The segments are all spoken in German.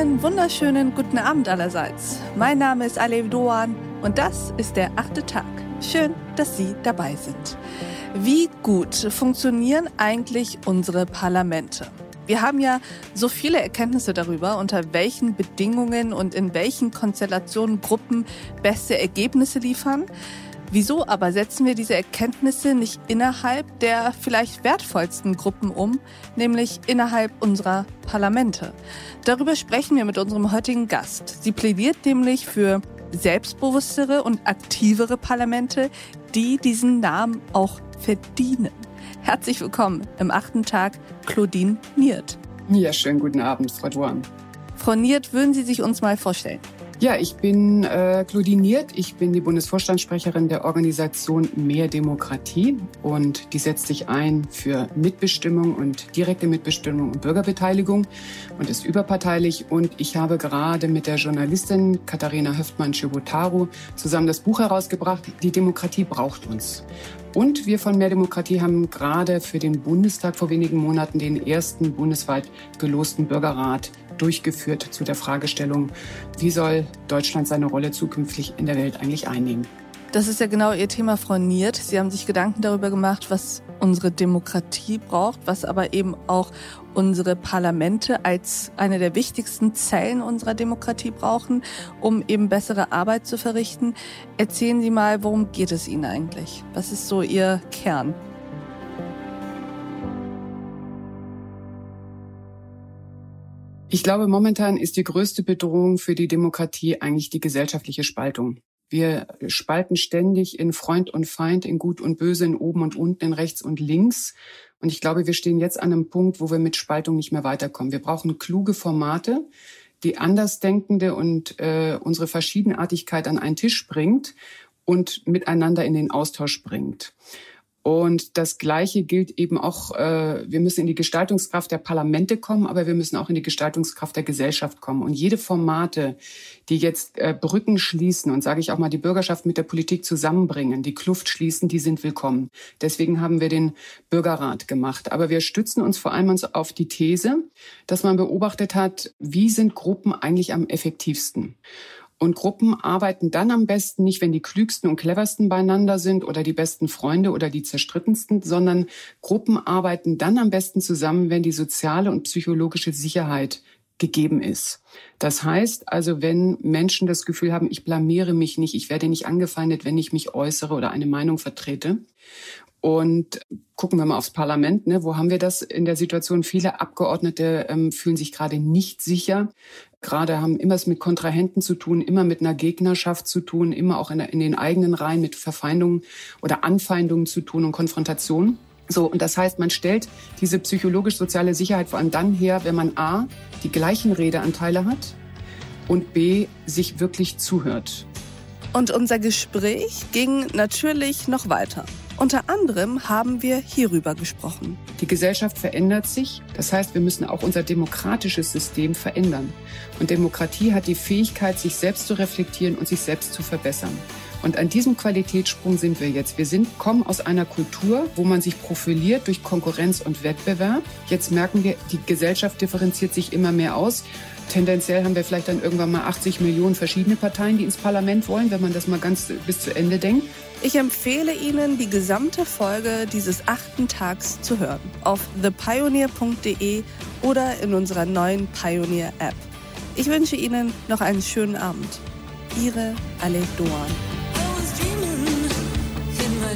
wunderschönen guten Abend allerseits. Mein Name ist Alev Doan und das ist der achte Tag. Schön, dass Sie dabei sind. Wie gut funktionieren eigentlich unsere Parlamente? Wir haben ja so viele Erkenntnisse darüber, unter welchen Bedingungen und in welchen Konstellationen Gruppen beste Ergebnisse liefern. Wieso aber setzen wir diese Erkenntnisse nicht innerhalb der vielleicht wertvollsten Gruppen um, nämlich innerhalb unserer Parlamente? Darüber sprechen wir mit unserem heutigen Gast. Sie plädiert nämlich für selbstbewusstere und aktivere Parlamente, die diesen Namen auch verdienen. Herzlich willkommen im achten Tag, Claudine Niert. Ja, schönen guten Abend, Frau Duan. Frau Niert, würden Sie sich uns mal vorstellen? Ja, ich bin äh, Claudine Niert. Ich bin die Bundesvorstandssprecherin der Organisation Mehr Demokratie und die setzt sich ein für Mitbestimmung und direkte Mitbestimmung und Bürgerbeteiligung und ist überparteilich. Und ich habe gerade mit der Journalistin Katharina Höftmann-Schibotaru zusammen das Buch herausgebracht, Die Demokratie braucht uns. Und wir von Mehr Demokratie haben gerade für den Bundestag vor wenigen Monaten den ersten bundesweit gelosten Bürgerrat durchgeführt zu der Fragestellung, wie soll Deutschland seine Rolle zukünftig in der Welt eigentlich einnehmen. Das ist ja genau Ihr Thema, Frau Niert. Sie haben sich Gedanken darüber gemacht, was unsere Demokratie braucht, was aber eben auch unsere Parlamente als eine der wichtigsten Zellen unserer Demokratie brauchen, um eben bessere Arbeit zu verrichten. Erzählen Sie mal, worum geht es Ihnen eigentlich? Was ist so Ihr Kern? Ich glaube, momentan ist die größte Bedrohung für die Demokratie eigentlich die gesellschaftliche Spaltung. Wir spalten ständig in Freund und Feind, in Gut und Böse, in oben und unten, in rechts und links. Und ich glaube, wir stehen jetzt an einem Punkt, wo wir mit Spaltung nicht mehr weiterkommen. Wir brauchen kluge Formate, die Andersdenkende und äh, unsere Verschiedenartigkeit an einen Tisch bringt und miteinander in den Austausch bringt. Und das Gleiche gilt eben auch, äh, wir müssen in die Gestaltungskraft der Parlamente kommen, aber wir müssen auch in die Gestaltungskraft der Gesellschaft kommen. Und jede Formate, die jetzt äh, Brücken schließen und sage ich auch mal die Bürgerschaft mit der Politik zusammenbringen, die Kluft schließen, die sind willkommen. Deswegen haben wir den Bürgerrat gemacht. Aber wir stützen uns vor allem auf die These, dass man beobachtet hat, wie sind Gruppen eigentlich am effektivsten. Und Gruppen arbeiten dann am besten nicht, wenn die klügsten und cleversten beieinander sind oder die besten Freunde oder die zerstrittensten, sondern Gruppen arbeiten dann am besten zusammen, wenn die soziale und psychologische Sicherheit gegeben ist. Das heißt also, wenn Menschen das Gefühl haben, ich blamiere mich nicht, ich werde nicht angefeindet, wenn ich mich äußere oder eine Meinung vertrete. Und gucken wir mal aufs Parlament, ne? wo haben wir das in der Situation? Viele Abgeordnete ähm, fühlen sich gerade nicht sicher, gerade haben immer es mit Kontrahenten zu tun, immer mit einer Gegnerschaft zu tun, immer auch in, in den eigenen Reihen mit Verfeindungen oder Anfeindungen zu tun und Konfrontation. So, und das heißt, man stellt diese psychologisch-soziale Sicherheit vor allem dann her, wenn man A, die gleichen Redeanteile hat und B, sich wirklich zuhört. Und unser Gespräch ging natürlich noch weiter. Unter anderem haben wir hierüber gesprochen. Die Gesellschaft verändert sich. Das heißt, wir müssen auch unser demokratisches System verändern. Und Demokratie hat die Fähigkeit, sich selbst zu reflektieren und sich selbst zu verbessern. Und an diesem Qualitätssprung sind wir jetzt. Wir sind, kommen aus einer Kultur, wo man sich profiliert durch Konkurrenz und Wettbewerb. Jetzt merken wir, die Gesellschaft differenziert sich immer mehr aus. Tendenziell haben wir vielleicht dann irgendwann mal 80 Millionen verschiedene Parteien, die ins Parlament wollen, wenn man das mal ganz bis zu Ende denkt. Ich empfehle Ihnen, die gesamte Folge dieses achten Tags zu hören. Auf thepioneer.de oder in unserer neuen Pioneer App. Ich wünsche Ihnen noch einen schönen Abend. Ihre Ale Doan.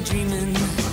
Dreaming,